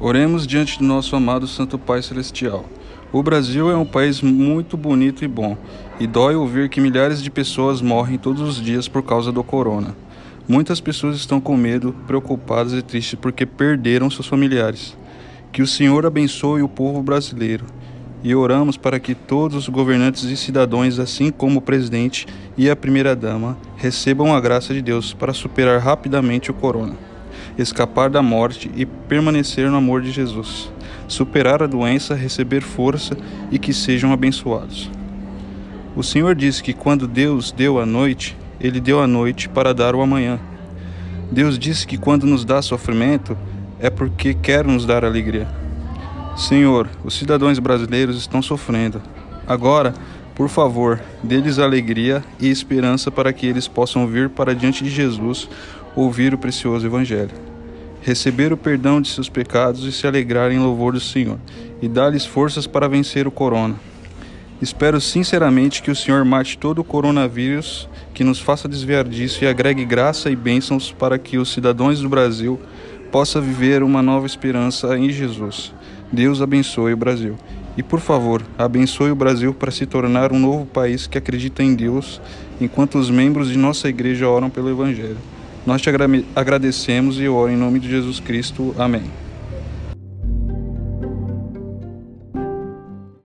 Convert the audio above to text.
Oremos diante do nosso amado Santo Pai Celestial. O Brasil é um país muito bonito e bom, e dói ouvir que milhares de pessoas morrem todos os dias por causa do corona. Muitas pessoas estão com medo, preocupadas e tristes porque perderam seus familiares. Que o Senhor abençoe o povo brasileiro. E oramos para que todos os governantes e cidadãos, assim como o presidente e a primeira-dama, recebam a graça de Deus para superar rapidamente o corona, escapar da morte e permanecer no amor de Jesus, superar a doença, receber força e que sejam abençoados. O Senhor disse que quando Deus deu a noite, ele deu a noite para dar o amanhã. Deus disse que quando nos dá sofrimento, é porque quer nos dar alegria. Senhor, os cidadãos brasileiros estão sofrendo. Agora, por favor, dê-lhes alegria e esperança para que eles possam vir para diante de Jesus ouvir o precioso Evangelho, receber o perdão de seus pecados e se alegrar em louvor do Senhor, e dar-lhes forças para vencer o corona. Espero sinceramente que o Senhor mate todo o coronavírus, que nos faça desviar disso e agregue graça e bênçãos para que os cidadãos do Brasil possam viver uma nova esperança em Jesus. Deus abençoe o Brasil. E por favor, abençoe o Brasil para se tornar um novo país que acredita em Deus, enquanto os membros de nossa igreja oram pelo Evangelho. Nós te agradecemos e oro em nome de Jesus Cristo. Amém.